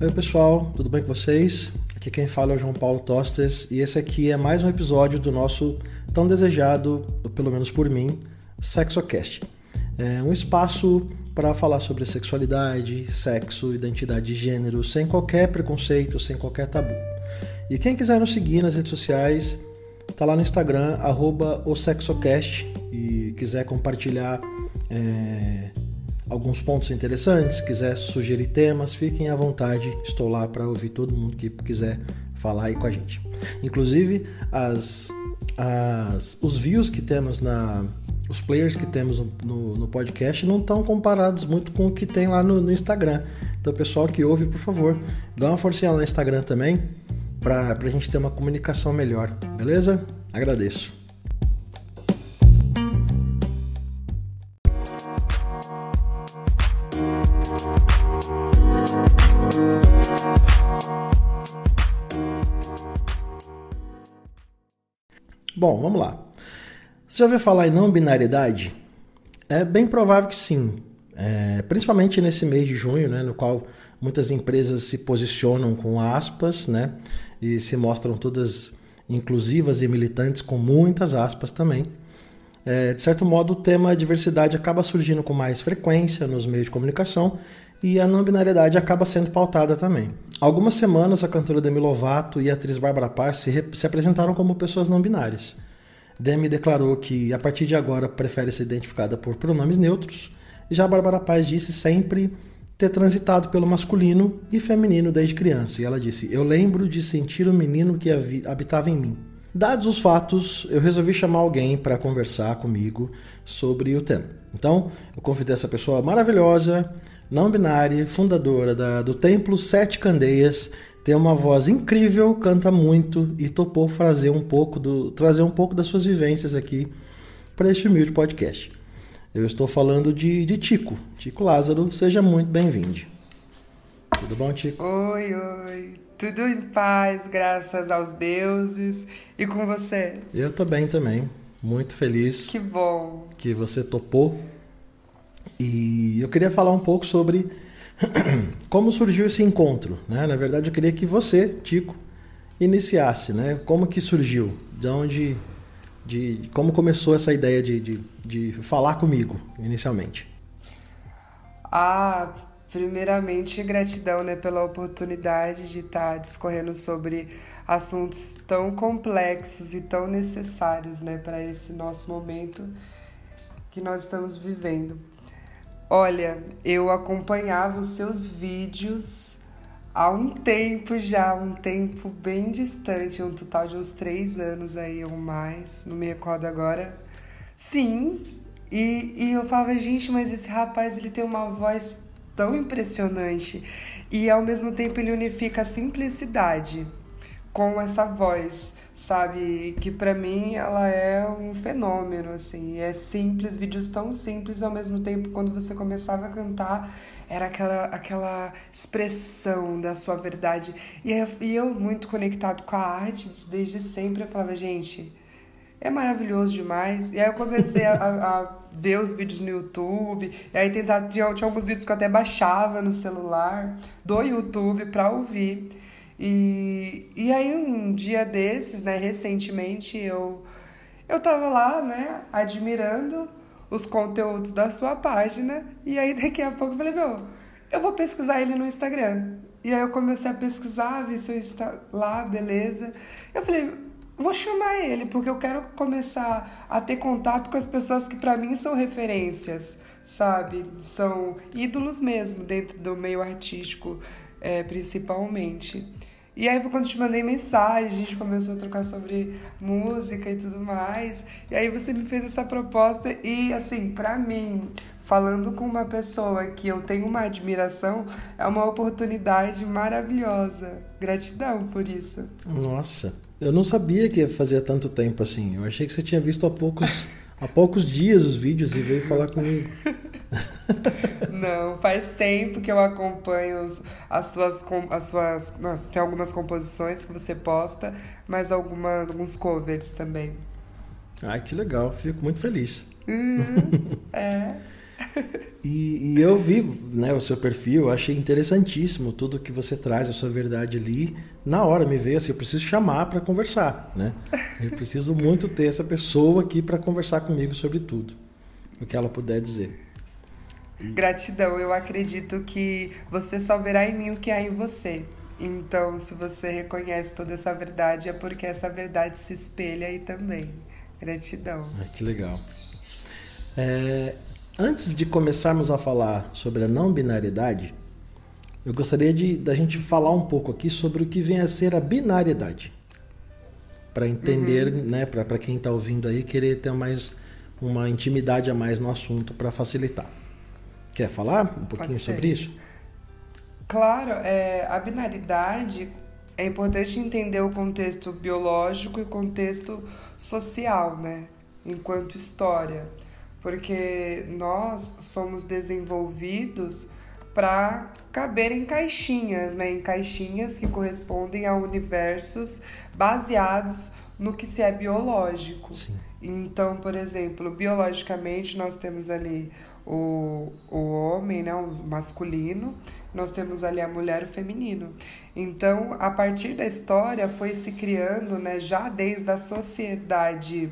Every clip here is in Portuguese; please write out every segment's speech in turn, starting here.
Oi pessoal, tudo bem com vocês? Aqui quem fala é o João Paulo Tostes e esse aqui é mais um episódio do nosso tão desejado, pelo menos por mim, SexoCast. É um espaço para falar sobre sexualidade, sexo, identidade de gênero, sem qualquer preconceito, sem qualquer tabu. E quem quiser nos seguir nas redes sociais, tá lá no Instagram, arroba o SexoCast, e quiser compartilhar é, alguns pontos interessantes, quiser sugerir temas, fiquem à vontade. Estou lá para ouvir todo mundo que quiser falar aí com a gente. Inclusive, as, as, os views que temos na. Os players que temos no, no podcast não estão comparados muito com o que tem lá no, no Instagram. Então, pessoal que ouve, por favor, dá uma forcinha lá no Instagram também, para a gente ter uma comunicação melhor, beleza? Agradeço. Bom, vamos lá. Você já ouviu falar em não binariedade? É bem provável que sim. É, principalmente nesse mês de junho, né, no qual muitas empresas se posicionam com aspas, né, e se mostram todas inclusivas e militantes com muitas aspas também. É, de certo modo, o tema diversidade acaba surgindo com mais frequência nos meios de comunicação e a não binariedade acaba sendo pautada também. Algumas semanas, a cantora Demi Lovato e a atriz Bárbara Paz se, se apresentaram como pessoas não binárias. Demi declarou que, a partir de agora, prefere ser identificada por pronomes neutros, e já a Bárbara Paz disse sempre ter transitado pelo masculino e feminino desde criança. E ela disse: Eu lembro de sentir o menino que habitava em mim. Dados os fatos, eu resolvi chamar alguém para conversar comigo sobre o tema. Então, eu convidei essa pessoa maravilhosa, não binária, fundadora da, do Templo Sete Candeias, tem uma voz incrível, canta muito e topou trazer um pouco, do, trazer um pouco das suas vivências aqui para este humilde podcast. Eu estou falando de, de Tico, Tico Lázaro, seja muito bem-vindo. Tudo bom, Tico? Oi, oi. Tudo em paz, graças aos deuses. E com você? Eu tô bem também. Muito feliz. Que bom. Que você topou e eu queria falar um pouco sobre como surgiu esse encontro. Né? Na verdade, eu queria que você, Tico, iniciasse. Né? Como que surgiu? De onde. De, como começou essa ideia de, de, de falar comigo, inicialmente? Ah, primeiramente, gratidão né, pela oportunidade de estar discorrendo sobre assuntos tão complexos e tão necessários né, para esse nosso momento que nós estamos vivendo. Olha, eu acompanhava os seus vídeos há um tempo já, um tempo bem distante, um total de uns três anos aí ou mais, não me recordo agora. Sim, e, e eu falava, gente, mas esse rapaz ele tem uma voz tão impressionante e ao mesmo tempo ele unifica a simplicidade com essa voz sabe? Que para mim ela é um fenômeno, assim. É simples, vídeos tão simples, ao mesmo tempo, quando você começava a cantar, era aquela, aquela expressão da sua verdade. E, e eu, muito conectado com a arte, desde sempre, eu falava, gente, é maravilhoso demais. E aí eu comecei a, a, ver os vídeos no YouTube, e aí tentar, tinha, tinha alguns vídeos que eu até baixava no celular do YouTube para ouvir. E, e aí um dia desses, né, recentemente, eu, eu tava lá, né, admirando os conteúdos da sua página, e aí daqui a pouco eu falei, meu, eu vou pesquisar ele no Instagram. E aí eu comecei a pesquisar, vi se está lá, beleza. Eu falei, vou chamar ele, porque eu quero começar a ter contato com as pessoas que para mim são referências, sabe? São ídolos mesmo dentro do meio artístico, é, principalmente. E aí foi quando eu te mandei mensagem, a gente começou a trocar sobre música e tudo mais. E aí você me fez essa proposta e assim, para mim, falando com uma pessoa que eu tenho uma admiração, é uma oportunidade maravilhosa. Gratidão por isso. Nossa, eu não sabia que fazia tanto tempo assim. Eu achei que você tinha visto há poucos há poucos dias os vídeos e veio falar comigo. Não, faz tempo que eu acompanho as suas. As suas tem algumas composições que você posta, mas algumas, alguns covers também. Ai, que legal, fico muito feliz. Uhum, é. E, e, eu vi né, o seu perfil, achei interessantíssimo tudo que você traz, a sua verdade ali. Na hora me veio assim, eu preciso chamar para conversar, né? Eu preciso muito ter essa pessoa aqui para conversar comigo sobre tudo, o que ela puder dizer. Gratidão, eu acredito que você só verá em mim o que há em você. Então, se você reconhece toda essa verdade, é porque essa verdade se espelha aí também. Gratidão. Ai, que legal. É, antes de começarmos a falar sobre a não binariedade, eu gostaria de da gente falar um pouco aqui sobre o que vem a ser a binariedade. Para entender, uhum. né, para quem está ouvindo aí, querer ter mais uma intimidade a mais no assunto para facilitar. Quer falar um pouquinho sobre isso? Claro, é, a binaridade é importante entender o contexto biológico e o contexto social, né? Enquanto história. Porque nós somos desenvolvidos para caber em caixinhas, né? Em caixinhas que correspondem a universos baseados no que se é biológico. Sim. Então, por exemplo, biologicamente nós temos ali o, o homem, né, o masculino, nós temos ali a mulher o feminino. Então, a partir da história foi se criando, né, já desde a sociedade,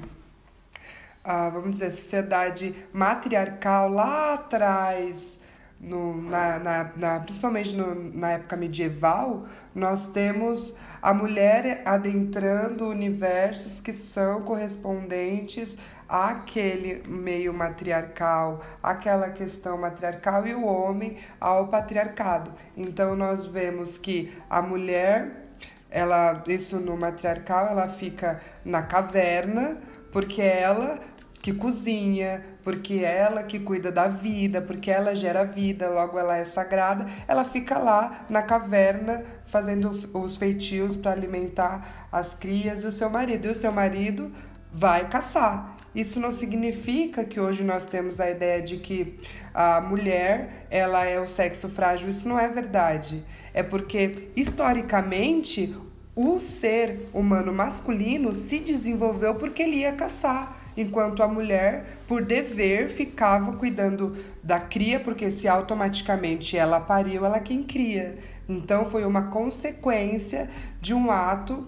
ah, vamos dizer, sociedade matriarcal lá atrás, no, na, na, na, principalmente no, na época medieval, nós temos a mulher adentrando universos que são correspondentes àquele meio matriarcal, aquela questão matriarcal e o homem ao patriarcado. Então nós vemos que a mulher, ela isso no matriarcal, ela fica na caverna, porque ela que cozinha, porque ela que cuida da vida, porque ela gera vida, logo ela é sagrada, ela fica lá na caverna fazendo os feitios para alimentar as crias e o seu marido. E o seu marido vai caçar. Isso não significa que hoje nós temos a ideia de que a mulher ela é o sexo frágil. Isso não é verdade. É porque historicamente o ser humano masculino se desenvolveu porque ele ia caçar, enquanto a mulher, por dever, ficava cuidando da cria, porque se automaticamente ela pariu, ela quem cria. Então foi uma consequência de um ato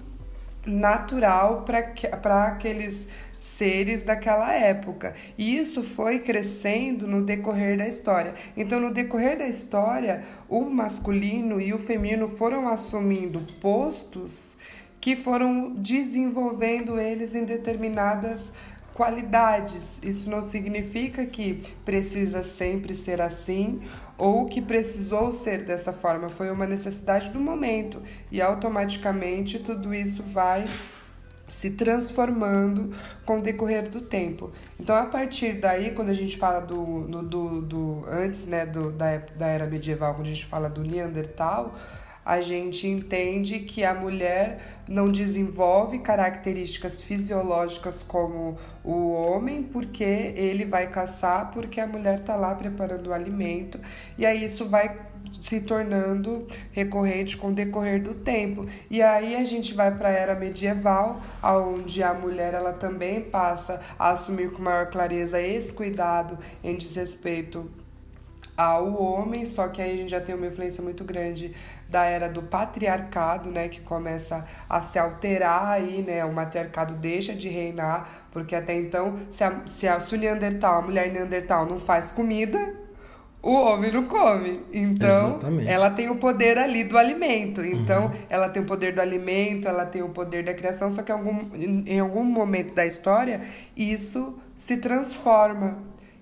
natural para aqueles seres daquela época. E isso foi crescendo no decorrer da história. Então, no decorrer da história, o masculino e o feminino foram assumindo postos que foram desenvolvendo eles em determinadas qualidades. Isso não significa que precisa sempre ser assim ou que precisou ser dessa forma. Foi uma necessidade do momento e automaticamente tudo isso vai se transformando com o decorrer do tempo. Então, a partir daí, quando a gente fala do, no, do, do antes né, do, da, da era medieval, quando a gente fala do Neandertal, a gente entende que a mulher não desenvolve características fisiológicas como o homem, porque ele vai caçar, porque a mulher está lá preparando o alimento, e aí isso vai se tornando recorrente com o decorrer do tempo. E aí a gente vai para a era medieval, onde a mulher ela também passa a assumir com maior clareza esse cuidado em desrespeito ao homem, só que aí a gente já tem uma influência muito grande da era do patriarcado, né, que começa a se alterar aí, né, o matriarcado deixa de reinar, porque até então, se a, se a, se o Neandertal, a mulher Neandertal não faz comida, o homem não come. Então, Exatamente. ela tem o poder ali do alimento. Então, uhum. ela tem o poder do alimento, ela tem o poder da criação, só que algum, em algum momento da história, isso se transforma.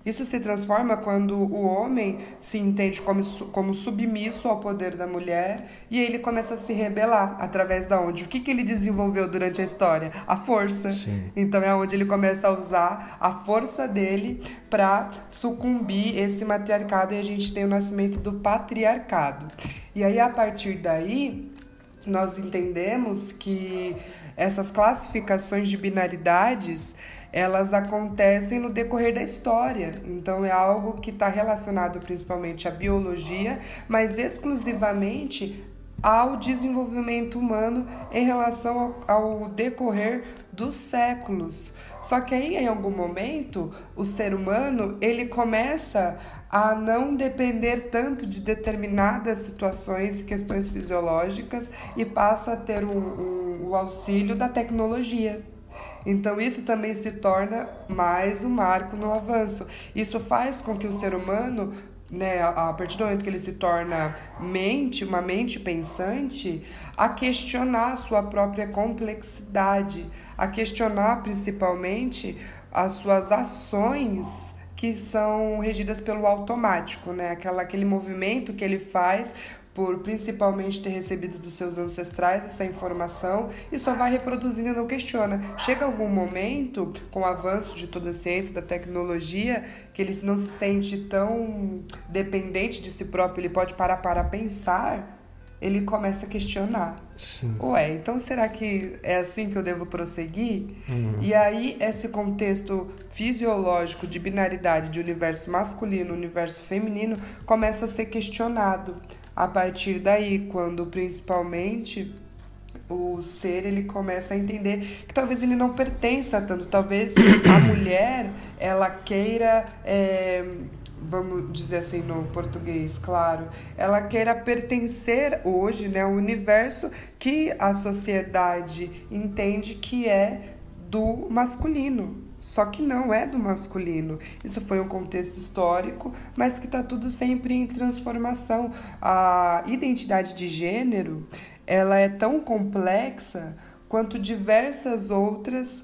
Isso se transforma quando o homem se entende como, como submisso ao poder da mulher e ele começa a se rebelar através da onde? O que, que ele desenvolveu durante a história? A força. Sim. Então é onde ele começa a usar a força dele para sucumbir esse matriarcado e a gente tem o nascimento do patriarcado. E aí a partir daí nós entendemos que essas classificações de binaridades elas acontecem no decorrer da história. Então é algo que está relacionado principalmente à biologia, mas exclusivamente ao desenvolvimento humano em relação ao, ao decorrer dos séculos. Só que aí, em algum momento, o ser humano ele começa a não depender tanto de determinadas situações e questões fisiológicas e passa a ter um, um, o auxílio da tecnologia. Então, isso também se torna mais um marco no avanço. Isso faz com que o ser humano né, a partir do momento que ele se torna mente, uma mente pensante, a questionar a sua própria complexidade, a questionar principalmente as suas ações que são regidas pelo automático, né? Aquela, aquele movimento que ele faz por principalmente ter recebido dos seus ancestrais essa informação e só vai reproduzindo e não questiona. Chega algum momento, com o avanço de toda a ciência, da tecnologia, que ele não se sente tão dependente de si próprio, ele pode parar para pensar, ele começa a questionar. Sim. Ué, então será que é assim que eu devo prosseguir? Uhum. E aí, esse contexto fisiológico de binaridade de universo masculino, universo feminino, começa a ser questionado a partir daí, quando principalmente o ser ele começa a entender que talvez ele não pertença tanto, talvez a mulher ela queira é, vamos dizer assim no português, claro, ela queira pertencer hoje, né, ao universo que a sociedade entende que é do masculino, só que não é do masculino. Isso foi um contexto histórico, mas que está tudo sempre em transformação. A identidade de gênero ela é tão complexa quanto diversas outras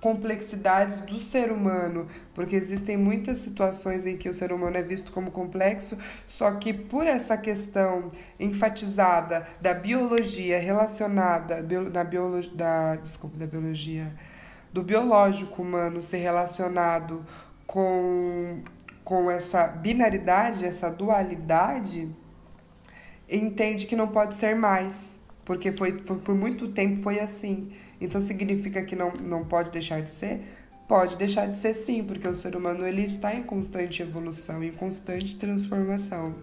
complexidades do ser humano, porque existem muitas situações em que o ser humano é visto como complexo, só que por essa questão enfatizada da biologia relacionada na biologia da desculpa da biologia do biológico humano ser relacionado com, com essa binaridade, essa dualidade, entende que não pode ser mais, porque foi, foi por muito tempo foi assim. Então significa que não, não pode deixar de ser? Pode deixar de ser sim, porque o ser humano ele está em constante evolução, em constante transformação.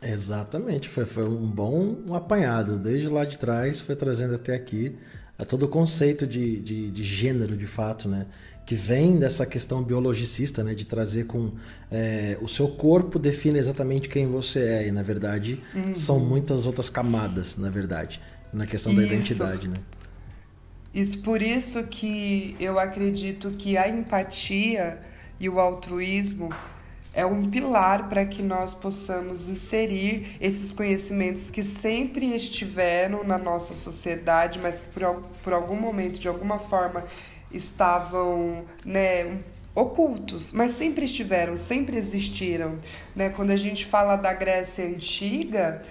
Exatamente, foi, foi um bom apanhado. Desde lá de trás, foi trazendo até aqui é todo o conceito de, de, de, gênero, de fato, né? Que vem dessa questão biologicista, né? De trazer com... É, o seu corpo define exatamente quem você é. E, na verdade, uhum. são muitas outras camadas, na verdade. Na questão da identidade, né? Isso, por isso que eu acredito que a empatia e o altruísmo é um pilar para que nós possamos inserir esses conhecimentos que sempre estiveram na nossa sociedade, mas que por, por algum momento, de alguma forma, estavam né, ocultos, mas sempre estiveram, sempre existiram. Né? Quando a gente fala da Grécia Antiga,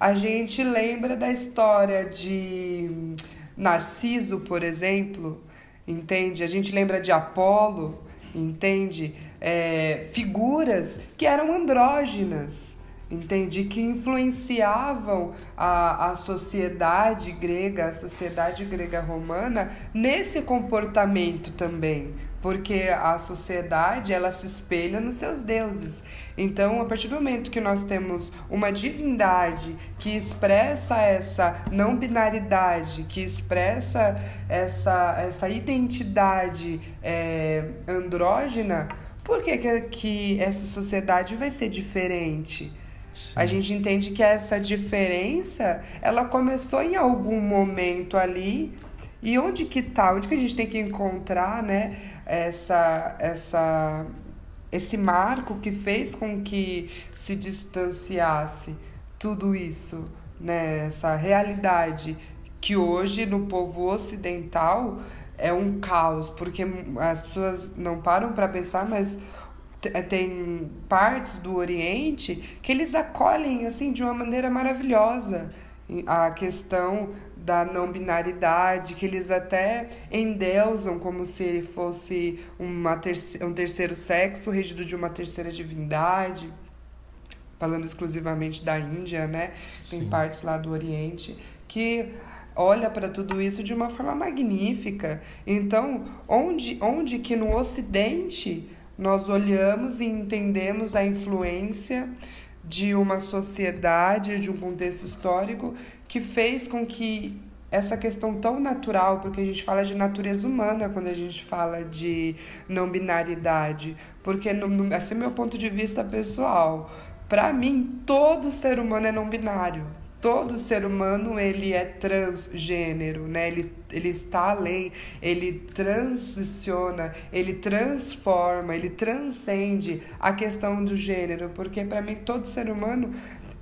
a gente lembra da história de Narciso, por exemplo, entende? A gente lembra de Apolo, entende? é, figuras que eram andrógenas, entende? Que influenciavam a, a sociedade grega, a sociedade grega romana nesse comportamento também, porque a sociedade ela se espelha nos seus deuses. Então, a partir do momento que nós temos uma divindade que expressa essa não binaridade, que expressa essa, essa identidade é, andrógena, por que, que, que essa sociedade vai ser diferente? Sim. A gente entende que essa diferença, ela começou em algum momento ali. E onde que tá? Onde que a gente tem que encontrar, né, essa essa esse marco que fez com que se distanciasse tudo isso, né, essa realidade que hoje no povo ocidental é um caos, porque as pessoas não param para pensar, mas eh, tem partes do Oriente que eles acolhem assim de uma maneira maravilhosa a questão da não binaridade, que eles até endeusam como se fosse uma terce um terceiro sexo regido de uma terceira divindade, falando exclusivamente da Índia, né? Sim. Tem partes lá do Oriente que olha para tudo isso de uma forma magnífica. Então, onde, onde que no Ocidente nós olhamos e entendemos a influência de uma sociedade, de um contexto histórico que fez com que essa questão tão natural, porque a gente fala de natureza humana quando a gente fala de não binaridade, porque no, no, esse é meu ponto de vista pessoal. Para mim, todo ser humano é não binário. Todo ser humano ele é transgênero, né? Ele, ele está além, ele transiciona, ele transforma, ele transcende a questão do gênero, porque para mim todo ser humano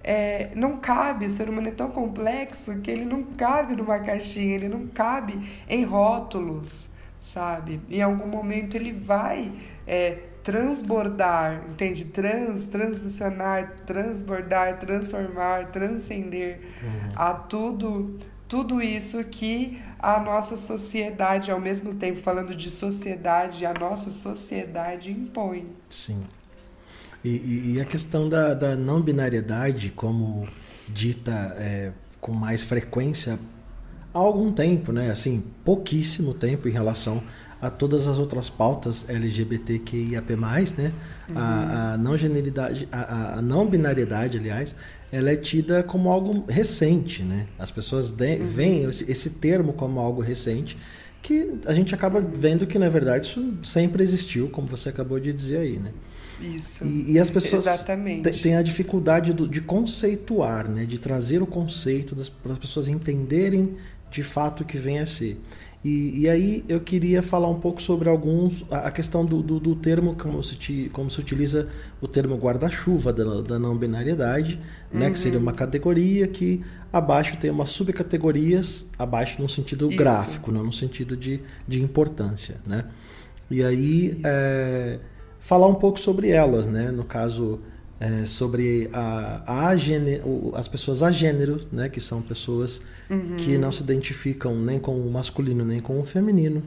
é, não cabe, o ser humano é tão complexo que ele não cabe numa caixinha, ele não cabe em rótulos, sabe? Em algum momento ele vai é, transbordar, entende? Trans, transicionar, transbordar, transformar, transcender uhum. a tudo, tudo isso que a nossa sociedade, ao mesmo tempo falando de sociedade, a nossa sociedade impõe. Sim. E, e, a questão da, da não binariedade, como dita é, com mais frequência há algum tempo, né? Assim, pouquíssimo tempo em relação a todas as outras pautas LGBTQIAP+, né? Uhum. A, a, não generidade, a, a, não binariedade, aliás, ela é tida como algo recente, né? As pessoas de, uhum. veem esse, esse termo como algo recente, que a gente acaba vendo que na verdade isso sempre existiu, como você acabou de dizer aí, né? Isso. E, e as pessoas têm a dificuldade do, de conceituar, né? de trazer o conceito para as pessoas entenderem de fato o que vem a ser. E, e, aí eu queria falar um pouco sobre alguns a questão do, do, do termo como se, como se utiliza o termo guarda-chuva da, da não binariedade, uhum. né, que seria uma categoria que abaixo tem umas subcategorias abaixo no sentido Isso. gráfico, não no sentido de, de importância, né? E aí é, falar um pouco sobre elas, né? No caso, é, sobre a, a gênero, as pessoas a gênero, né? Que são pessoas uhum. que não se identificam nem com o masculino nem com o feminino.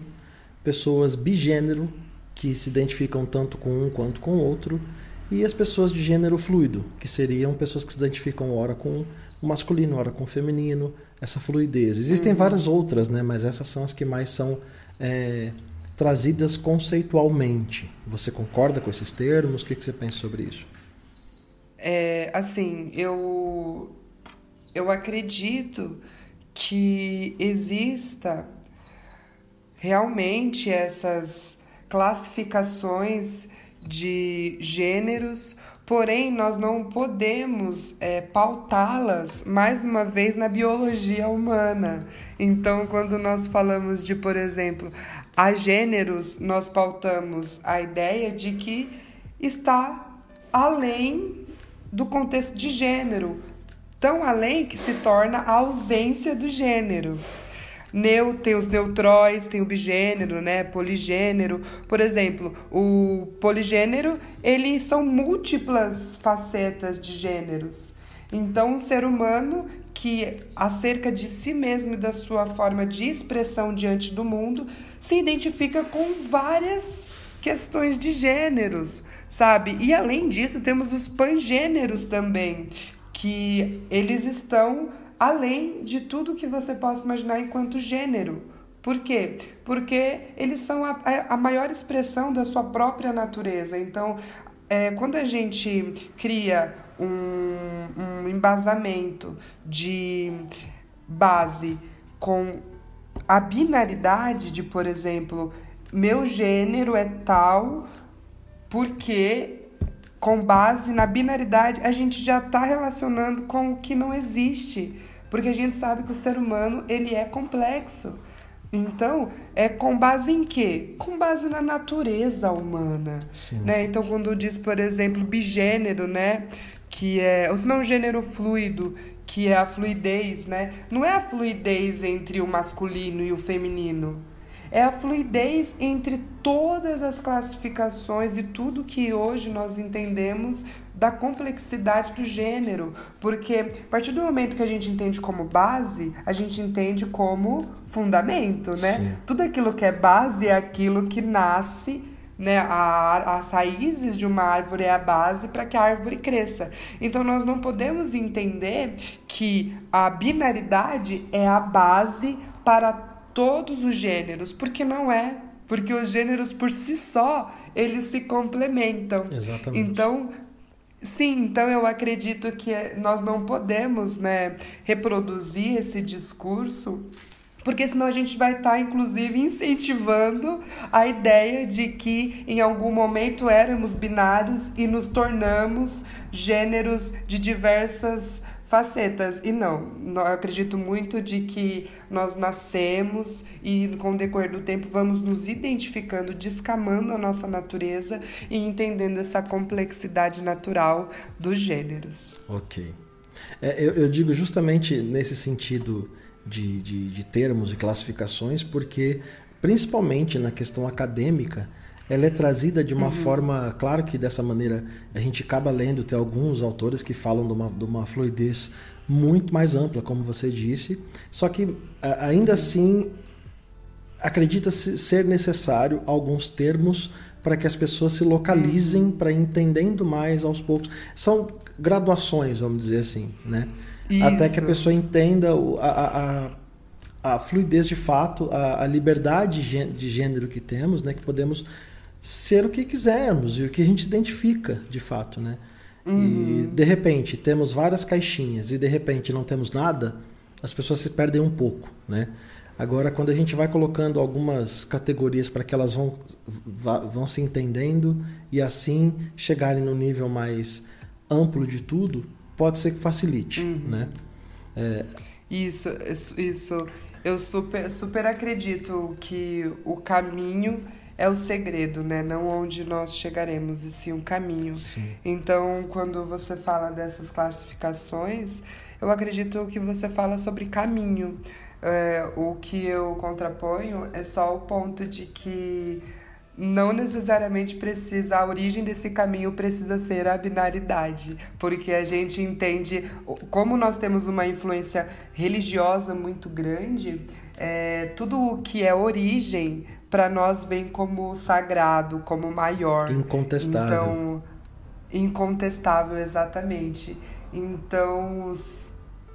Pessoas bigênero, que se identificam tanto com um quanto com o outro. E as pessoas de gênero fluido, que seriam pessoas que se identificam ora com o masculino, ora com o feminino, essa fluidez. Existem uhum. várias outras, né? Mas essas são as que mais são... É, trazidas conceitualmente. Você concorda com esses termos? O que, que você pensa sobre isso? É, assim, eu, eu acredito que exista realmente essas classificações de gêneros, porém nós não podemos é, pautá-las mais uma vez na biologia humana. Então, quando nós falamos de, por exemplo, a gêneros, nós pautamos a ideia de que está além do contexto de gênero, tão além que se torna a ausência do gênero. Neu, tem os neutróis, tem o bigênero, né, poligênero. Por exemplo, o poligênero, eles são múltiplas facetas de gêneros. Então, o ser humano que acerca de si mesmo e da sua forma de expressão diante do mundo se identifica com várias questões de gêneros, sabe? E além disso, temos os pangêneros também, que eles estão além de tudo que você possa imaginar enquanto gênero. Por quê? Porque eles são a, a maior expressão da sua própria natureza. Então, é, quando a gente cria um, um embasamento de base com a binaridade de, por exemplo, meu gênero é tal porque com base na binaridade a gente já está relacionando com o que não existe, porque a gente sabe que o ser humano ele é complexo. Então, é com base em quê? Com base na natureza humana. Sim. Né? Então, quando diz, por exemplo, bigênero, né? Que é. Ou se não, gênero fluido, que é a fluidez, né? Não é a fluidez entre o masculino e o feminino. É a fluidez entre todas as classificações e tudo que hoje nós entendemos da complexidade do gênero, porque a partir do momento que a gente entende como base, a gente entende como fundamento, né? Sim. Tudo aquilo que é base é aquilo que nasce né? A, as raízes de uma árvore é a base para que a árvore cresça. Então nós não podemos entender que a binaridade é a base para todos os gêneros, porque não é. Porque os gêneros por si só, eles se complementam. Exatamente. Então, Sim, então eu acredito que nós não podemos né, reproduzir esse discurso porque senão a gente vai estar, tá, inclusive, incentivando a ideia de que em algum momento éramos binários e nos tornamos gêneros de diversas facetas. E não, eu acredito muito de que nós nascemos e com o decorrer do tempo vamos nos identificando, descamando a nossa natureza e entendendo essa complexidade natural dos gêneros. Ok. É, eu, eu digo justamente nesse sentido de, de, de termos e classificações, porque principalmente na questão acadêmica, ela é trazida de uma uhum. forma, claro que dessa maneira a gente acaba lendo, tem alguns autores que falam de uma, de uma fluidez muito mais ampla, como você disse, só que ainda assim acredita-se ser necessário alguns termos para que as pessoas se localizem uhum. para entendendo mais aos poucos. São graduações, vamos dizer assim, né? Isso. Até que a pessoa entenda a, a, a fluidez de fato, a, a, liberdade de gênero que temos, né? Que podemos ser o que quisermos e o que a gente identifica de fato, né? Uhum. E de repente temos várias caixinhas e de repente não temos nada, as pessoas se perdem um pouco, né? Agora, quando a gente vai colocando algumas categorias para que elas vão, vão se entendendo e assim chegarem no nível mais amplo de tudo, pode ser que facilite, uhum. né? É... Isso, isso. Eu super, super acredito que o caminho é o segredo, né? Não onde nós chegaremos, e sim o caminho. Sim. Então, quando você fala dessas classificações, eu acredito que você fala sobre caminho. É, o que eu contraponho é só o ponto de que não necessariamente precisa, a origem desse caminho precisa ser a binaridade, porque a gente entende, como nós temos uma influência religiosa muito grande, é, tudo o que é origem para nós vem como sagrado, como maior. Incontestável. Então, incontestável, exatamente. Então,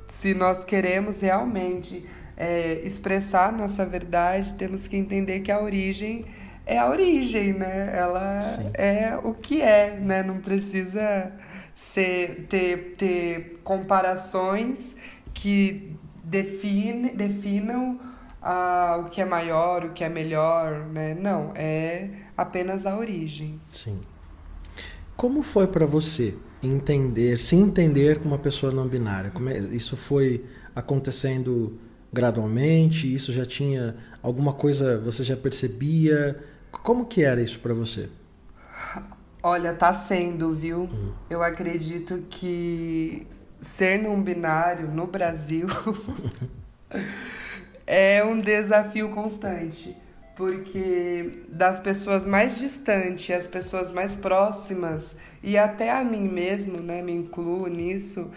se nós queremos realmente é, expressar nossa verdade, temos que entender que a origem é a origem, né? Ela Sim. é o que é, né? Não precisa ser, ter, ter comparações que define, definam ah, o que é maior, o que é melhor, né? Não, é apenas a origem. Sim. Como foi para você entender, se entender como uma pessoa não binária? Como é, isso foi acontecendo gradualmente? Isso já tinha alguma coisa, você já percebia? Como que era isso para você? Olha, tá sendo, viu? Hum. Eu acredito que ser não binário no Brasil é um desafio constante, porque das pessoas mais distantes às pessoas mais próximas e até a mim mesmo, né, me incluo nisso,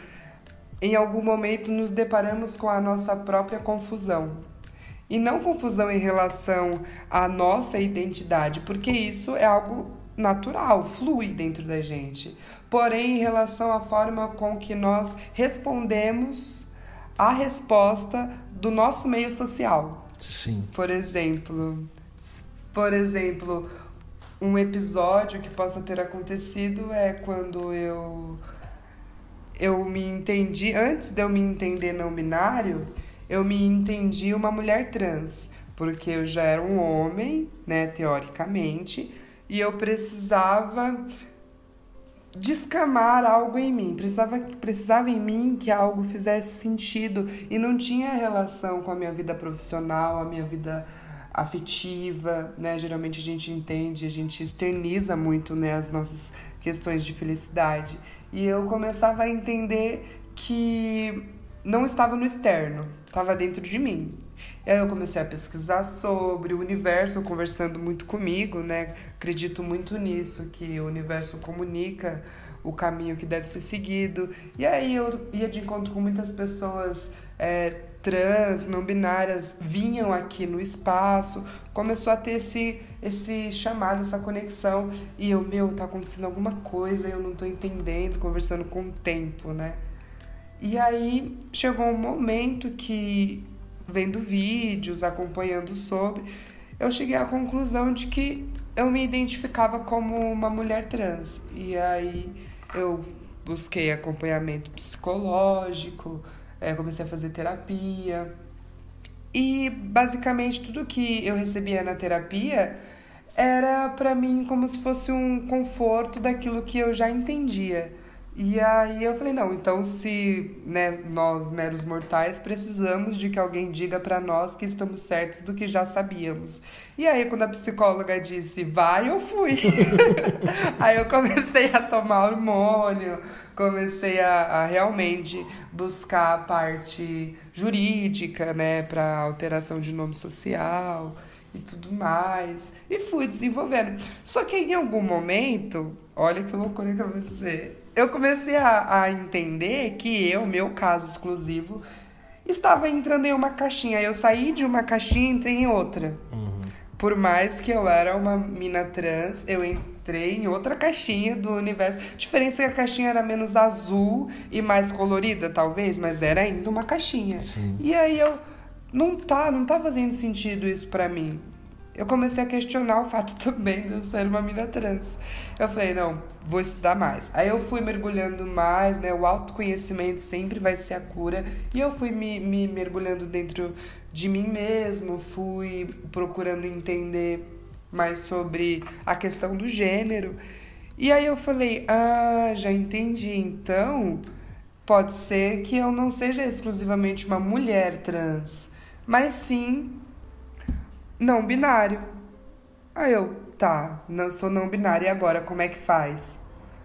em algum momento nos deparamos com a nossa própria confusão. E não confusão em relação à nossa identidade, porque isso é algo natural, flui dentro da gente. Porém, em relação à forma com que nós respondemos à resposta do nosso meio social. Sim. Por exemplo, por exemplo, um episódio que possa ter acontecido é quando eu eu me entendi antes de eu me entender não binário, eu me entendi uma mulher trans, porque eu já era um homem, né, teoricamente, e eu precisava descamar algo em mim, precisava, precisava em mim que algo fizesse sentido e não tinha relação com a minha vida profissional, a minha vida afetiva, né? Geralmente a gente entende, a gente externiza muito, né, as nossas questões de felicidade. E eu começava a entender que não estava no externo, estava dentro de mim. E aí eu comecei a pesquisar sobre o universo, conversando muito comigo, né? Acredito muito nisso, que o universo comunica o caminho que deve ser seguido. E aí eu ia de encontro com muitas pessoas é, trans, não binárias, vinham aqui no espaço, começou a ter esse, esse chamado, essa conexão. E eu, meu, tá acontecendo alguma coisa, eu não tô entendendo, conversando com o tempo, né? E aí chegou um momento que vendo vídeos, acompanhando sobre, eu cheguei à conclusão de que eu me identificava como uma mulher trans. E aí eu busquei acompanhamento psicológico, é, comecei a fazer terapia. E basicamente tudo que eu recebia na terapia era para mim como se fosse um conforto daquilo que eu já entendia. E aí eu falei, não, então se né, nós, meros mortais, precisamos de que alguém diga para nós que estamos certos do que já sabíamos. E aí quando a psicóloga disse, vai, eu fui. aí eu comecei a tomar hormônio, comecei a, a realmente buscar a parte jurídica, né, para alteração de nome social e tudo mais. E fui desenvolvendo. Só que em algum momento, olha que loucura que eu vou dizer eu comecei a, a entender que eu, meu caso exclusivo, estava entrando em uma caixinha. Eu saí de uma caixinha e entrei em outra. Uhum. Por mais que eu era uma mina trans, eu entrei em outra caixinha do universo. A diferença é que a caixinha era menos azul e mais colorida, talvez, mas era ainda uma caixinha. Sim. E aí eu não tá, não tá fazendo sentido isso para mim eu comecei a questionar o fato também de eu ser uma mina trans. Eu falei, não, vou estudar mais. Aí eu fui mergulhando mais, né? O autoconhecimento sempre vai ser a cura. E eu fui me, me mergulhando dentro de mim mesmo, fui procurando entender mais sobre a questão do gênero. E aí eu falei, ah, já entendi. Então, pode ser que eu não seja exclusivamente uma mulher trans, mas sim não binário. Aí eu, tá, não sou não binário, e agora como é que faz?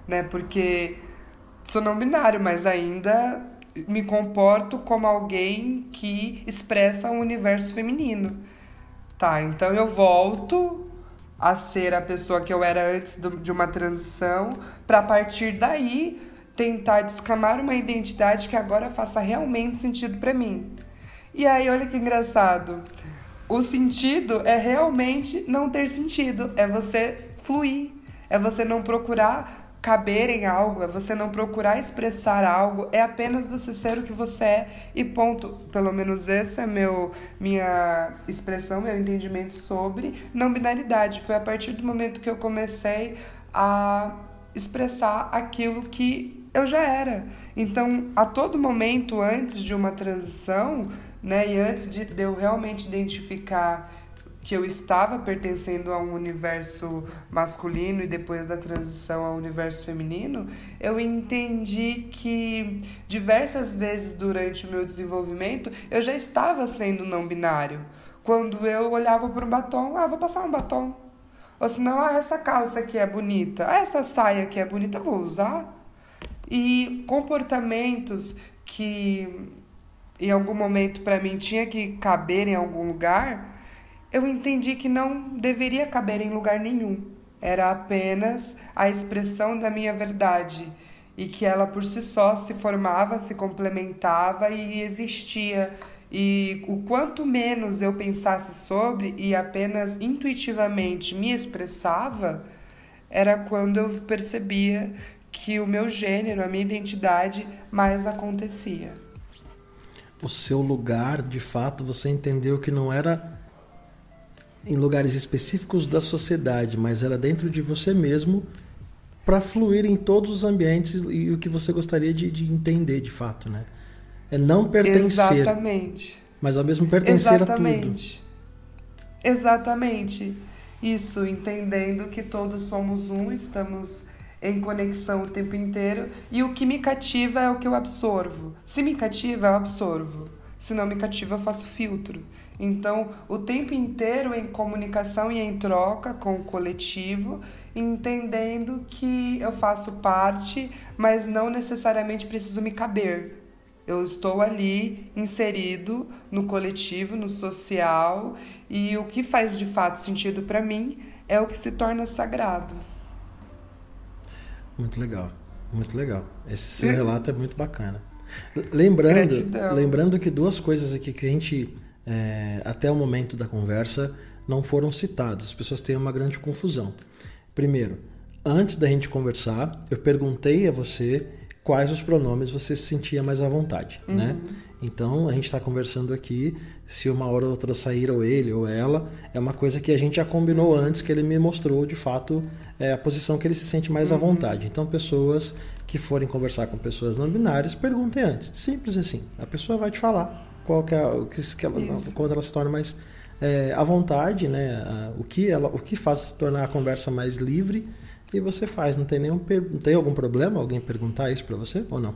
Né? Porque sou não binário, mas ainda me comporto como alguém que expressa o um universo feminino. Tá, então eu volto a ser a pessoa que eu era antes de uma transição, para partir daí tentar descamar uma identidade que agora faça realmente sentido para mim. E aí, olha que engraçado. O sentido é realmente não ter sentido, é você fluir, é você não procurar caber em algo, é você não procurar expressar algo, é apenas você ser o que você é e ponto. Pelo menos essa é meu minha expressão, meu entendimento sobre não binaridade. Foi a partir do momento que eu comecei a expressar aquilo que eu já era. Então, a todo momento antes de uma transição, né? E antes de, eu realmente identificar que eu estava pertencendo a um universo masculino e depois da transição ao universo feminino, eu entendi que diversas vezes durante o meu desenvolvimento eu já estava sendo não binário. Quando eu olhava para um batom, ah, vou passar um batom. Ou senão, ah, essa calça aqui é bonita, ah, essa saia aqui é bonita, vou usar. E comportamentos que em algum momento para mim tinha que caber em algum lugar, eu entendi que não deveria caber em lugar nenhum. Era apenas a expressão da minha verdade e que ela por si só se formava, se complementava e existia. E o quanto menos eu pensasse sobre e apenas intuitivamente me expressava, era quando eu percebia que o meu gênero, a minha identidade mais acontecia o seu lugar, de fato, você entendeu que não era em lugares específicos da sociedade, mas era dentro de você mesmo para fluir em todos os ambientes e o que você gostaria de, de entender de fato, né? É não pertencer. Exatamente. Mas ao mesmo pertencer Exatamente. a tudo. Exatamente. Isso, entendendo que todos somos um, estamos em conexão o tempo inteiro e o que me cativa é o que eu absorvo. Se me cativa, eu absorvo. Se não me cativa, eu faço filtro. Então, o tempo inteiro em comunicação e em troca com o coletivo, entendendo que eu faço parte, mas não necessariamente preciso me caber. Eu estou ali inserido no coletivo, no social, e o que faz de fato sentido para mim é o que se torna sagrado. Muito legal, muito legal. Esse seu relato é muito bacana. Lembrando, lembrando que duas coisas aqui que a gente, é, até o momento da conversa, não foram citadas. As pessoas têm uma grande confusão. Primeiro, antes da gente conversar, eu perguntei a você quais os pronomes você se sentia mais à vontade, uhum. né? Então, a gente está conversando aqui, se uma hora ou outra sair ou ele ou ela, é uma coisa que a gente já combinou antes, que ele me mostrou, de fato, é, a posição que ele se sente mais uhum. à vontade. Então, pessoas que forem conversar com pessoas não binárias, perguntem antes. Simples assim. A pessoa vai te falar qual que é o que, que ela, quando ela se torna mais é, à vontade, né? o que ela, o que faz se tornar a conversa mais livre e você faz. Não tem nenhum, não tem algum problema alguém perguntar isso para você ou não?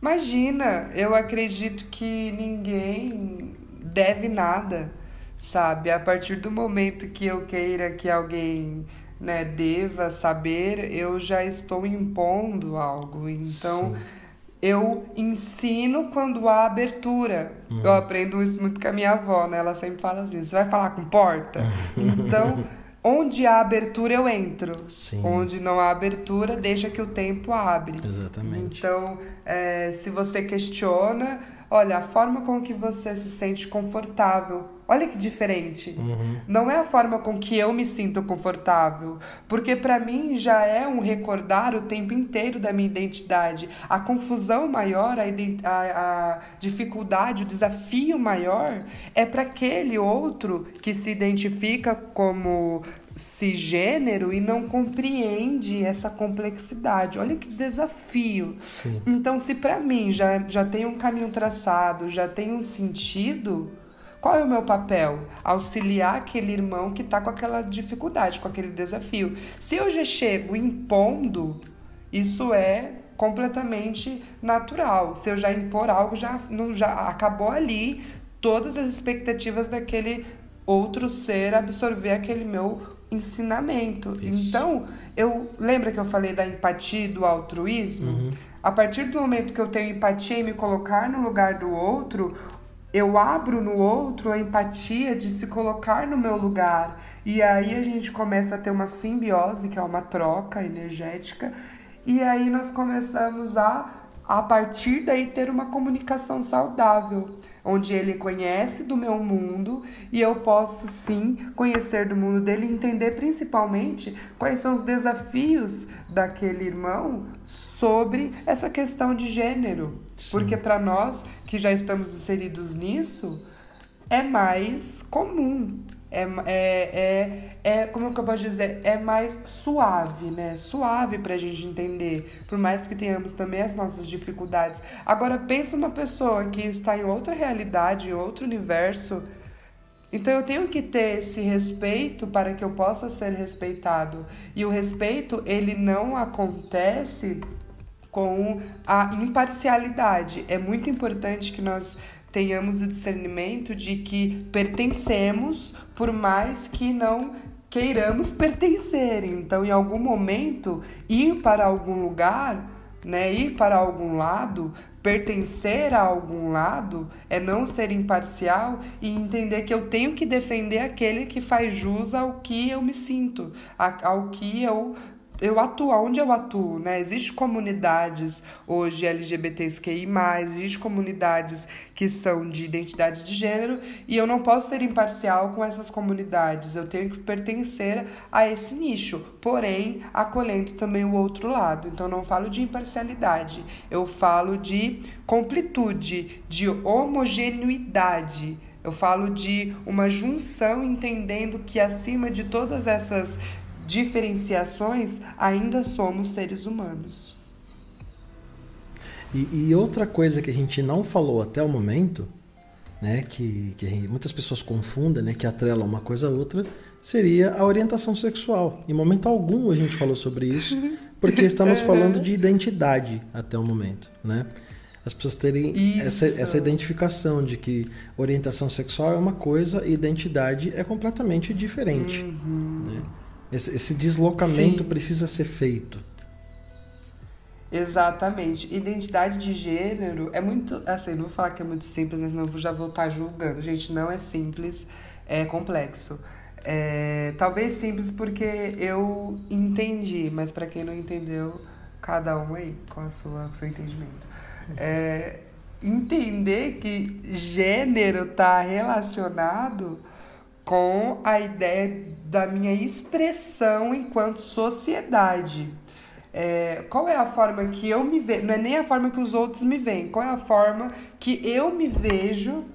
Imagina, eu acredito que ninguém deve nada, sabe? A partir do momento que eu queira que alguém né, deva saber, eu já estou impondo algo. Então, Sim. eu ensino quando há abertura. Uhum. Eu aprendo isso muito com a minha avó, né? Ela sempre fala assim: você vai falar com porta? então. Onde há abertura, eu entro. Sim. Onde não há abertura, deixa que o tempo abre. Exatamente. Então, é, se você questiona, olha, a forma com que você se sente confortável Olha que diferente. Uhum. Não é a forma com que eu me sinto confortável, porque para mim já é um recordar o tempo inteiro da minha identidade. A confusão maior, a, a, a dificuldade, o desafio maior é para aquele outro que se identifica como cisgênero e não compreende essa complexidade. Olha que desafio. Sim. Então, se para mim já, já tem um caminho traçado, já tem um sentido qual é o meu papel? Auxiliar aquele irmão que está com aquela dificuldade, com aquele desafio. Se eu já chego impondo, isso é completamente natural. Se eu já impor algo, já, não, já acabou ali todas as expectativas daquele outro ser absorver aquele meu ensinamento. Isso. Então, eu lembra que eu falei da empatia e do altruísmo? Uhum. A partir do momento que eu tenho empatia e me colocar no lugar do outro, eu abro no outro a empatia de se colocar no meu lugar. E aí a gente começa a ter uma simbiose, que é uma troca energética, e aí nós começamos a a partir daí ter uma comunicação saudável, onde ele conhece do meu mundo e eu posso sim conhecer do mundo dele e entender principalmente quais são os desafios daquele irmão sobre essa questão de gênero. Sim. Porque para nós que já estamos inseridos nisso, é mais comum. É, é, é, é, como que eu posso dizer? É mais suave, né? Suave pra gente entender. Por mais que tenhamos também as nossas dificuldades. Agora, pensa uma pessoa que está em outra realidade, em outro universo. Então, eu tenho que ter esse respeito para que eu possa ser respeitado. E o respeito, ele não acontece com a imparcialidade. É muito importante que nós tenhamos o discernimento de que pertencemos, por mais que não queiramos pertencer. Então, em algum momento, ir para algum lugar, né, ir para algum lado, pertencer a algum lado, é não ser imparcial e entender que eu tenho que defender aquele que faz jus ao que eu me sinto, ao que eu eu atuo, onde eu atuo, né? Existem comunidades hoje LGBTQI+, existem comunidades que são de identidades de gênero e eu não posso ser imparcial com essas comunidades, eu tenho que pertencer a esse nicho, porém acolhendo também o outro lado. Então não falo de imparcialidade, eu falo de completude, de homogeneidade. Eu falo de uma junção entendendo que acima de todas essas diferenciações, ainda somos seres humanos. E, e, outra coisa que a gente não falou até o momento, né, que, que muitas pessoas confundem, né, que atrela uma coisa a outra, seria a orientação sexual. Em momento algum a gente falou sobre isso, porque estamos falando de identidade até o momento, né? As pessoas terem essa, essa identificação de que orientação sexual é uma coisa e identidade é completamente diferente. Uhum. Né? Esse, esse deslocamento Sim. precisa ser feito. Exatamente. Identidade de gênero é muito. Assim, não vou falar que é muito simples, mas senão eu já vou estar julgando. Gente, não é simples, é complexo. É, talvez simples porque eu entendi, mas para quem não entendeu, cada um aí com, a sua, com o seu entendimento. É, entender que gênero está relacionado com a ideia da minha expressão enquanto sociedade. É, qual é a forma que eu me vejo? Não é nem a forma que os outros me veem, qual é a forma que eu me vejo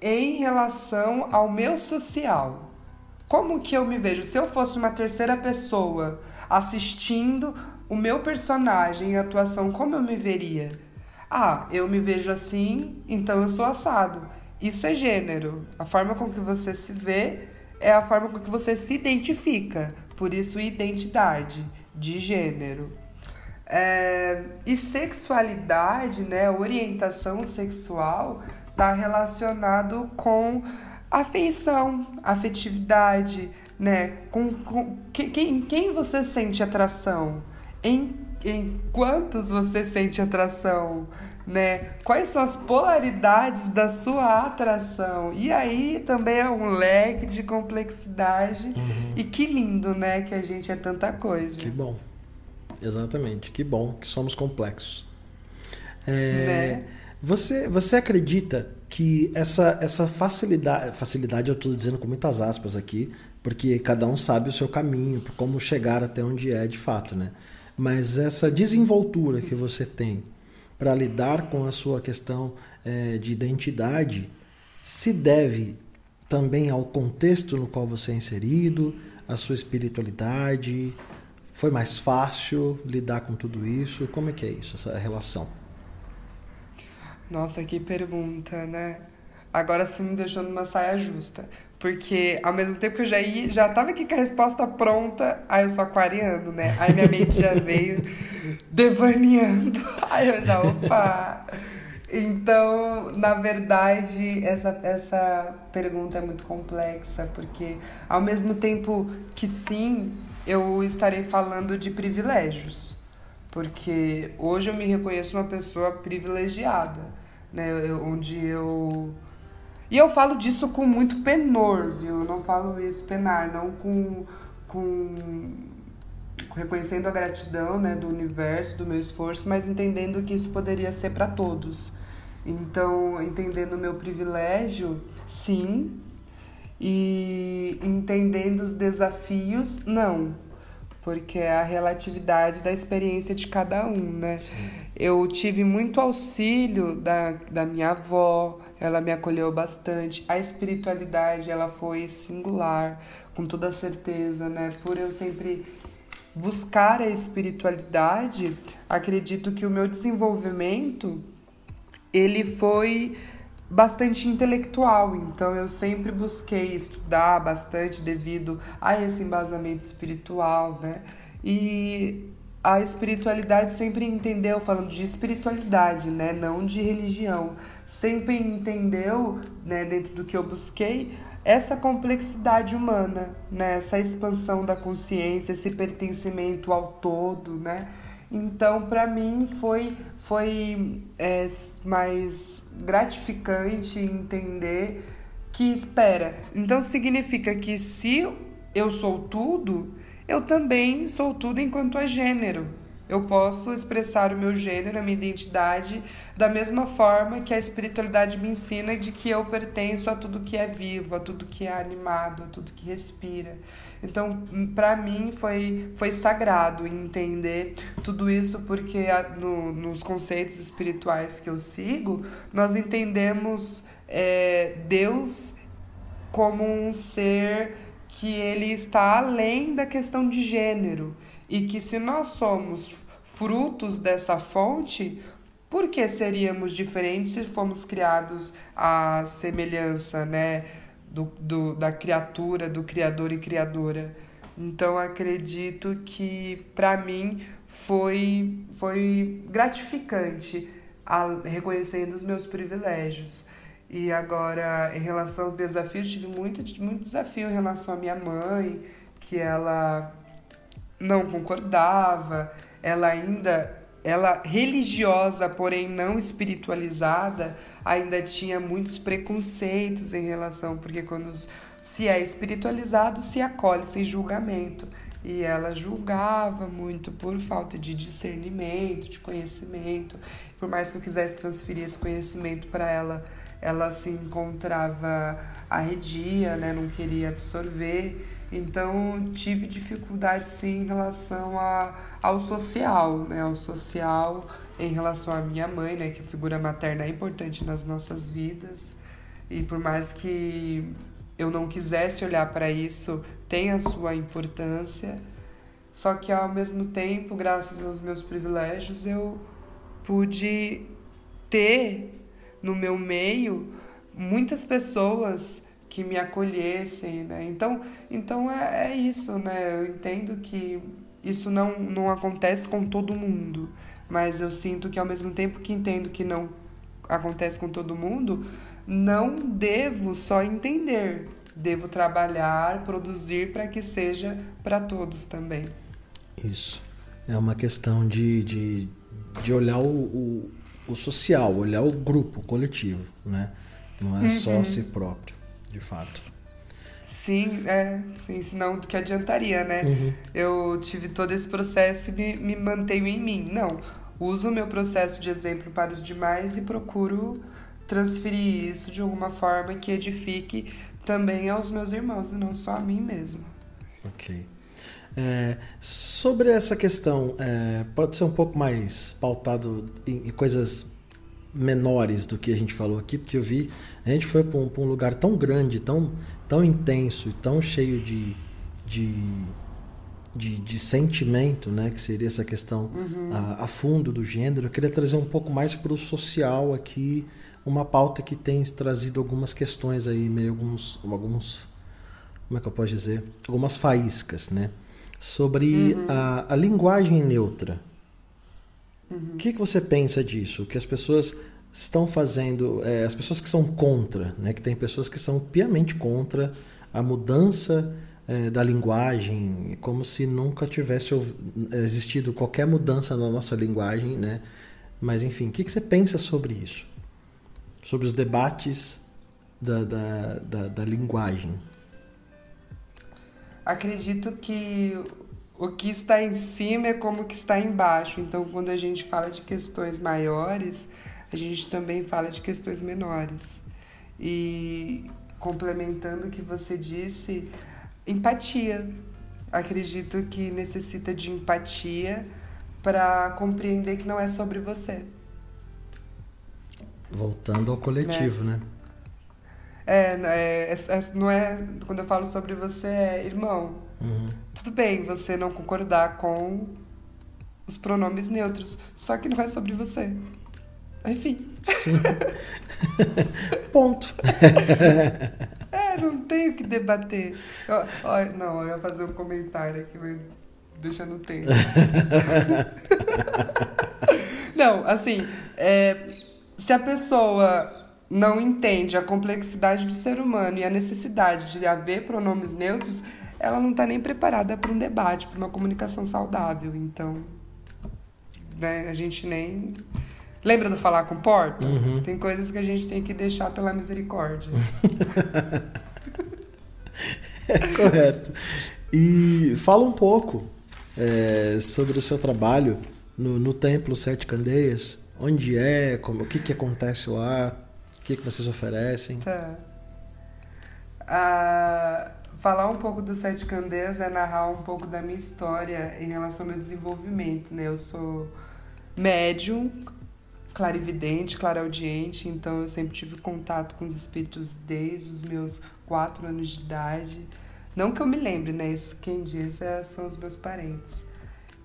em relação ao meu social? Como que eu me vejo? Se eu fosse uma terceira pessoa assistindo o meu personagem em atuação, como eu me veria? Ah, eu me vejo assim, então eu sou assado. Isso é gênero. A forma com que você se vê é a forma com que você se identifica. Por isso, identidade de gênero. É, e sexualidade, né, orientação sexual, está relacionado com afeição, afetividade, né? Com, com quem, em quem você sente atração? Em, em quantos você sente atração? Né? Quais são as polaridades da sua atração? E aí também é um leque de complexidade. Uhum. E que lindo, né? Que a gente é tanta coisa. Que bom. Exatamente. Que bom que somos complexos. É, né? você, você acredita que essa, essa facilidade, facilidade eu estou dizendo com muitas aspas aqui, porque cada um sabe o seu caminho, como chegar até onde é de fato, né? Mas essa desenvoltura que você tem para lidar com a sua questão é, de identidade se deve também ao contexto no qual você é inserido, a sua espiritualidade. Foi mais fácil lidar com tudo isso? Como é que é isso, essa relação? Nossa, que pergunta, né? Agora sim me deixou numa saia justa. Porque ao mesmo tempo que eu já ia, já tava aqui com a resposta pronta, aí eu sou aquariano, né? Aí minha mente já veio devaneando. Aí eu já, opa! Então, na verdade, essa, essa pergunta é muito complexa, porque ao mesmo tempo que sim, eu estarei falando de privilégios. Porque hoje eu me reconheço uma pessoa privilegiada né? Eu, onde eu. E eu falo disso com muito penor, viu? Eu não falo isso penar, não com. com reconhecendo a gratidão né, do universo, do meu esforço, mas entendendo que isso poderia ser para todos. Então, entendendo o meu privilégio, sim, e entendendo os desafios, não porque é a relatividade da experiência de cada um, né? Eu tive muito auxílio da, da minha avó, ela me acolheu bastante. A espiritualidade, ela foi singular, com toda certeza, né? Por eu sempre buscar a espiritualidade, acredito que o meu desenvolvimento ele foi bastante intelectual, então eu sempre busquei estudar bastante devido a esse embasamento espiritual, né? E a espiritualidade sempre entendeu, falando de espiritualidade, né, não de religião, sempre entendeu, né, dentro do que eu busquei, essa complexidade humana, né, essa expansão da consciência, esse pertencimento ao todo, né? Então, para mim, foi, foi é, mais gratificante entender que, espera, então significa que se eu sou tudo, eu também sou tudo enquanto é gênero. Eu posso expressar o meu gênero, a minha identidade, da mesma forma que a espiritualidade me ensina de que eu pertenço a tudo que é vivo, a tudo que é animado, a tudo que respira. Então, para mim, foi, foi sagrado entender tudo isso, porque no, nos conceitos espirituais que eu sigo, nós entendemos é, Deus como um ser que ele está além da questão de gênero e que se nós somos frutos dessa fonte, por que seríamos diferentes se fomos criados à semelhança, né? do, do, da criatura, do criador e criadora. Então acredito que para mim foi, foi gratificante a, reconhecendo os meus privilégios. E agora, em relação aos desafios, tive muito, muito desafio em relação à minha mãe, que ela não concordava, ela ainda ela religiosa, porém não espiritualizada, ainda tinha muitos preconceitos em relação, porque quando se é espiritualizado, se acolhe sem julgamento. E ela julgava muito por falta de discernimento, de conhecimento. Por mais que eu quisesse transferir esse conhecimento para ela, ela se encontrava arredia, né? não queria absorver. Então tive dificuldade sim em relação a, ao social, né? Ao social em relação à minha mãe, né? Que a figura materna é importante nas nossas vidas. E por mais que eu não quisesse olhar para isso, tem a sua importância. Só que ao mesmo tempo, graças aos meus privilégios, eu pude ter no meu meio muitas pessoas que me acolhessem, né? Então, então é, é isso, né? Eu entendo que isso não, não acontece com todo mundo, mas eu sinto que ao mesmo tempo que entendo que não acontece com todo mundo, não devo só entender, devo trabalhar, produzir para que seja para todos também. Isso. É uma questão de, de, de olhar o, o, o social, olhar o grupo, o coletivo, né? Não é uhum. só si próprio, de fato. Sim, é, sim, senão do que adiantaria, né? Uhum. Eu tive todo esse processo e me, me mantenho em mim. Não, uso o meu processo de exemplo para os demais e procuro transferir isso de alguma forma que edifique também aos meus irmãos e não só a mim mesmo. Ok. É, sobre essa questão, é, pode ser um pouco mais pautado em, em, coisas menores do que a gente falou aqui, porque eu vi, a gente foi para um, um, lugar tão grande, tão, tão intenso e tão cheio de, de, de, de sentimento, né, que seria essa questão uhum. a, a, fundo do gênero. Eu queria trazer um pouco mais para o social aqui, uma pauta que tem trazido algumas questões aí, meio alguns, alguns como é que eu posso dizer? Algumas faíscas, né? Sobre uhum. a, a linguagem neutra. Uhum. O que, que você pensa disso? Que as pessoas estão fazendo, é, as pessoas que são contra, né? Que tem pessoas que são piamente contra a mudança é, da linguagem, como se nunca tivesse existido qualquer mudança na nossa linguagem, né? Mas enfim, o que, que você pensa sobre isso? Sobre os debates da, da, da, da linguagem? Acredito que o que está em cima é como o que está embaixo. Então, quando a gente fala de questões maiores, a gente também fala de questões menores. E complementando o que você disse, empatia. Acredito que necessita de empatia para compreender que não é sobre você. Voltando ao coletivo, né? né? É, é, é, é, não é. Quando eu falo sobre você, é irmão. Uhum. Tudo bem você não concordar com os pronomes neutros, só que não é sobre você. Enfim. Sim. Ponto. é, não tenho que debater. Eu, não, eu ia fazer um comentário aqui, mas deixa no tempo. não, assim, é, se a pessoa não entende a complexidade do ser humano e a necessidade de haver pronomes neutros, ela não está nem preparada para um debate, para uma comunicação saudável. Então, né, a gente nem. Lembra do falar com porta? Uhum. Tem coisas que a gente tem que deixar pela misericórdia. é correto. E fala um pouco é, sobre o seu trabalho no, no Templo Sete Candeias. Onde é? Como, o que, que acontece lá? O que, que vocês oferecem? Tá. Ah, falar um pouco do Sete Candeias é narrar um pouco da minha história em relação ao meu desenvolvimento, né? Eu sou médium, clarividente, clareaudiente, então eu sempre tive contato com os espíritos desde os meus quatro anos de idade. Não que eu me lembre, né? Isso quem diz é, são os meus parentes.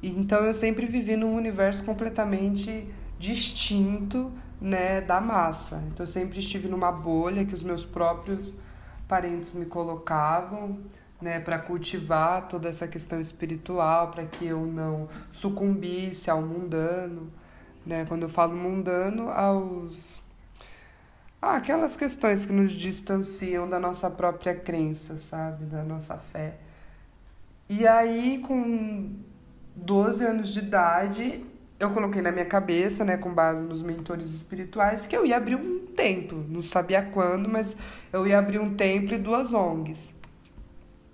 E, então eu sempre vivi num universo completamente distinto né, da massa. Então eu sempre estive numa bolha que os meus próprios parentes me colocavam, né, para cultivar toda essa questão espiritual, para que eu não sucumbisse ao mundano, né? Quando eu falo mundano, aos ah, aquelas questões que nos distanciam da nossa própria crença, sabe, da nossa fé. E aí, com 12 anos de idade, eu coloquei na minha cabeça, né, com base nos mentores espirituais, que eu ia abrir um templo. Não sabia quando, mas eu ia abrir um templo e duas ONGs.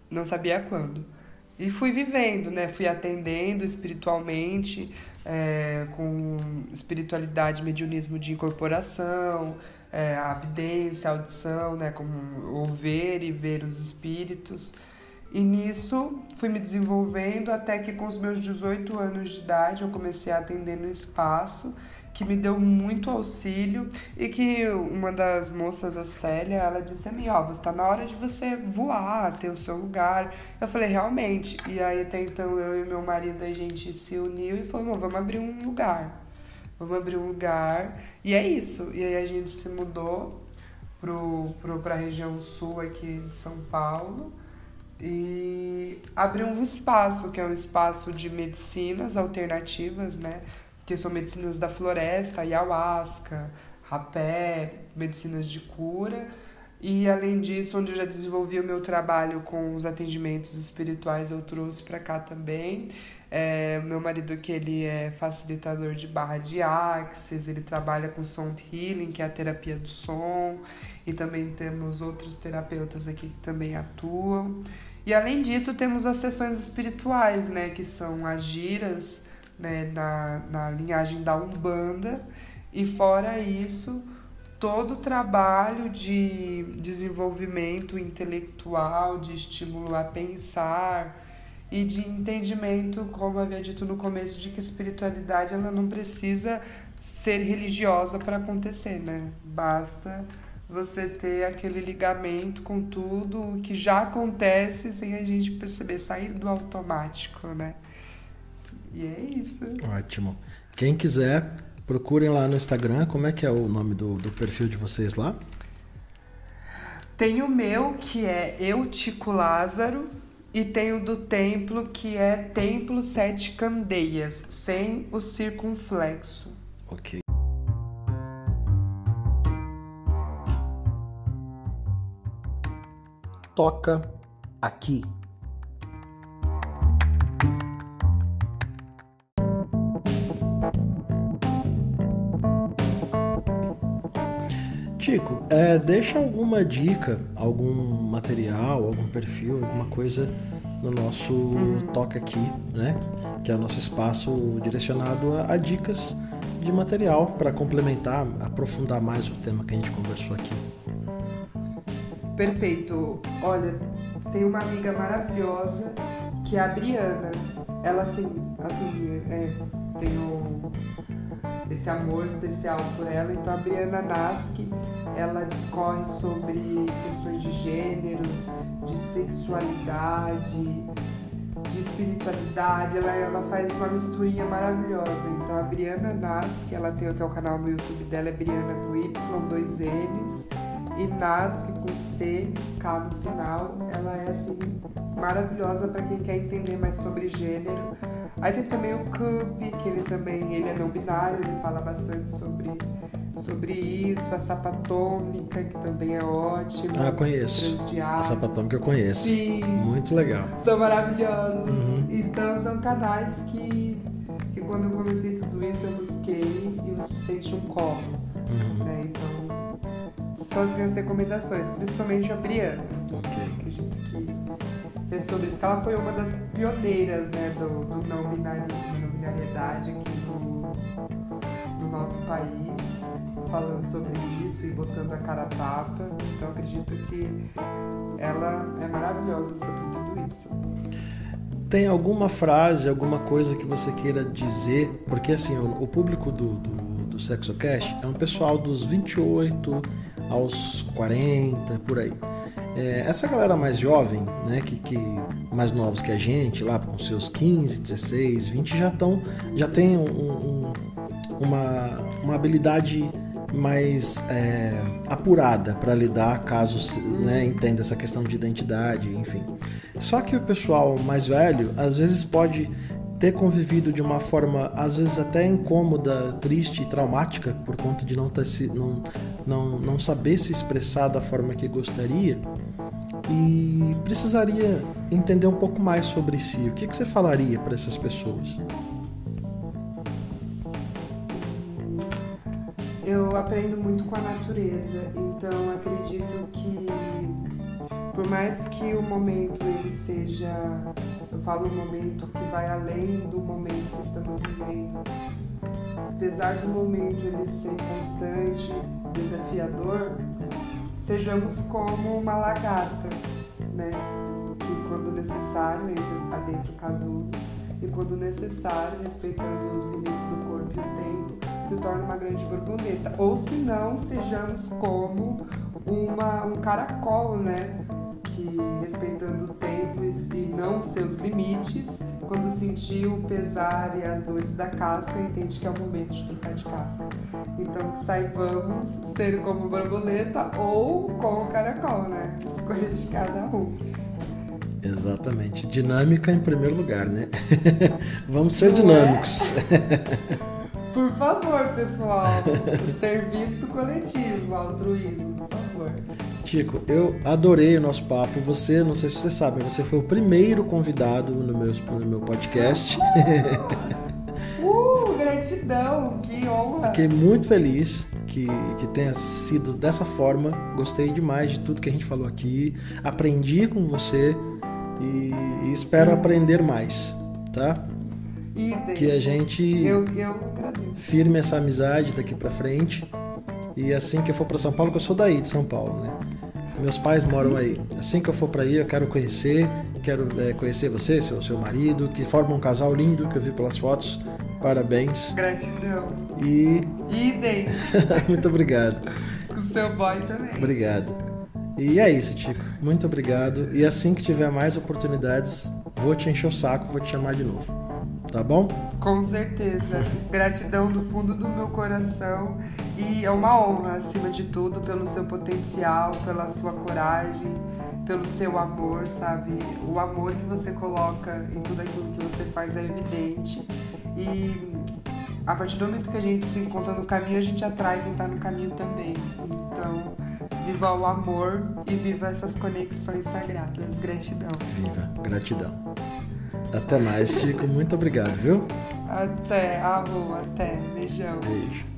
Não sabia quando. E fui vivendo, né? Fui atendendo espiritualmente, é, com espiritualidade, mediunismo de incorporação, é, a evidência, a audição, né? Como ouvir e ver os espíritos. E nisso fui me desenvolvendo até que com os meus 18 anos de idade eu comecei a atender no espaço, que me deu muito auxílio e que uma das moças, a Célia, ela disse a mim, ó, oh, está na hora de você voar, ter o seu lugar. Eu falei, realmente. E aí até então eu e meu marido a gente se uniu e falou, vamos abrir um lugar. vamos abrir um lugar. E é isso. E aí a gente se mudou pro, pro, pra região sul aqui de São Paulo e abriu um espaço, que é um espaço de medicinas alternativas, né? Que são medicinas da floresta, ayahuasca, rapé, medicinas de cura. E além disso, onde eu já desenvolvi o meu trabalho com os atendimentos espirituais, eu trouxe para cá também. É, meu marido que ele é facilitador de barra de axis, ele trabalha com sound healing, que é a terapia do som, e também temos outros terapeutas aqui que também atuam. E além disso, temos as sessões espirituais, né, que são as giras, né, na, na linhagem da Umbanda. E fora isso, todo o trabalho de desenvolvimento intelectual, de estímulo a pensar e de entendimento, como havia dito no começo, de que espiritualidade ela não precisa ser religiosa para acontecer, né? Basta você ter aquele ligamento com tudo que já acontece sem a gente perceber, sair do automático, né? E é isso. Ótimo. Quem quiser, procurem lá no Instagram. Como é que é o nome do, do perfil de vocês lá? Tem o meu, que é Eutico Lázaro, e tem o do templo, que é Templo Sete Candeias, sem o circunflexo. Ok. Toca aqui. Tico, é, deixa alguma dica, algum material, algum perfil, alguma coisa no nosso uhum. Toca Aqui, né? Que é o nosso espaço direcionado a, a dicas de material para complementar, aprofundar mais o tema que a gente conversou aqui. Perfeito. Olha, tem uma amiga maravilhosa que é a Briana. Ela assim, assim, é, tenho esse amor especial por ela. Então a Briana Naski, ela discorre sobre questões de gêneros, de sexualidade, de espiritualidade. Ela, ela faz uma misturinha maravilhosa. Então a Briana Naski, ela tem que é o canal no YouTube dela, é Briana com Y, dois N's e nasce com C, K no final. Ela é assim maravilhosa para quem quer entender mais sobre gênero. Aí tem também o Cup, que ele também ele é não binário, ele fala bastante sobre sobre isso, a sapatômica, que também é ótima. Ah, conheço. A sapatômica eu conheço. Sim. Muito legal. São maravilhosos. Uhum. Então são canais que, que quando eu comecei tudo isso eu busquei e você sente um colo. Uhum. Né? Então são as minhas recomendações, principalmente a Briana. Ok. Acredito que é sobre isso. Que ela foi uma das pioneiras né, do, do não, binariedade aqui no, no nosso país, falando sobre isso e botando a cara a tapa. Então acredito que ela é maravilhosa sobre tudo isso. Tem alguma frase, alguma coisa que você queira dizer? Porque assim, o, o público do, do, do SexoCast é um pessoal dos 28 aos 40, por aí. É, essa galera mais jovem, né, que, que, mais novos que a gente, lá com seus 15, 16, 20, já estão, já tem um, um, uma, uma habilidade mais é, apurada para lidar caso né, entenda essa questão de identidade, enfim. Só que o pessoal mais velho às vezes pode ter convivido de uma forma às vezes até incômoda, triste e traumática por conta de não, ter se, não, não, não saber se expressar da forma que gostaria e precisaria entender um pouco mais sobre si. O que, que você falaria para essas pessoas? Eu aprendo muito com a natureza, então acredito que por mais que o momento ele seja eu falo um momento que vai além do momento que estamos vivendo. Apesar do momento ele ser constante, desafiador, sejamos como uma lagarta, né? Que quando necessário entra adentro o casulo e quando necessário, respeitando os limites do corpo e o tempo, se torna uma grande borboleta. Ou se não, sejamos como uma, um caracol, né? Que respeitando o tempo e não seus limites, quando sentir o pesar e as dores da casca, entende que é o momento de trocar de casca. Então saibamos ser como borboleta ou como caracol, né? Escolha de cada um. Exatamente. Dinâmica em primeiro lugar, né? Vamos ser Não dinâmicos. É? Por favor, pessoal. Serviço coletivo, altruísmo, por favor. Chico, eu adorei o nosso papo. Você, não sei se você sabe, você foi o primeiro convidado no meu, no meu podcast. Uh, gratidão, que honra. Fiquei muito feliz que, que tenha sido dessa forma. Gostei demais de tudo que a gente falou aqui. Aprendi com você e, e espero aprender mais, tá? Idem. Que a gente eu, eu firme essa amizade daqui para frente. E assim que eu for para São Paulo, que eu sou daí de São Paulo, né? Meus pais moram aí. Assim que eu for para aí, eu quero conhecer, quero é, conhecer você, seu, seu marido, que forma um casal lindo que eu vi pelas fotos. Parabéns. Gratidão. E. Idem. Muito obrigado. Com seu boy também. Obrigado. E é isso, Tico. Muito obrigado. E assim que tiver mais oportunidades, vou te encher o saco, vou te chamar de novo. Tá bom? Com certeza. Gratidão do fundo do meu coração. E é uma honra, acima de tudo, pelo seu potencial, pela sua coragem, pelo seu amor, sabe? O amor que você coloca em tudo aquilo que você faz é evidente. E a partir do momento que a gente se encontra no caminho, a gente atrai quem está no caminho também. Então, viva o amor e viva essas conexões sagradas. Gratidão. Viva, gratidão. Até mais, Chico. Muito obrigado, viu? Até, arro, até. Beijão. Beijo.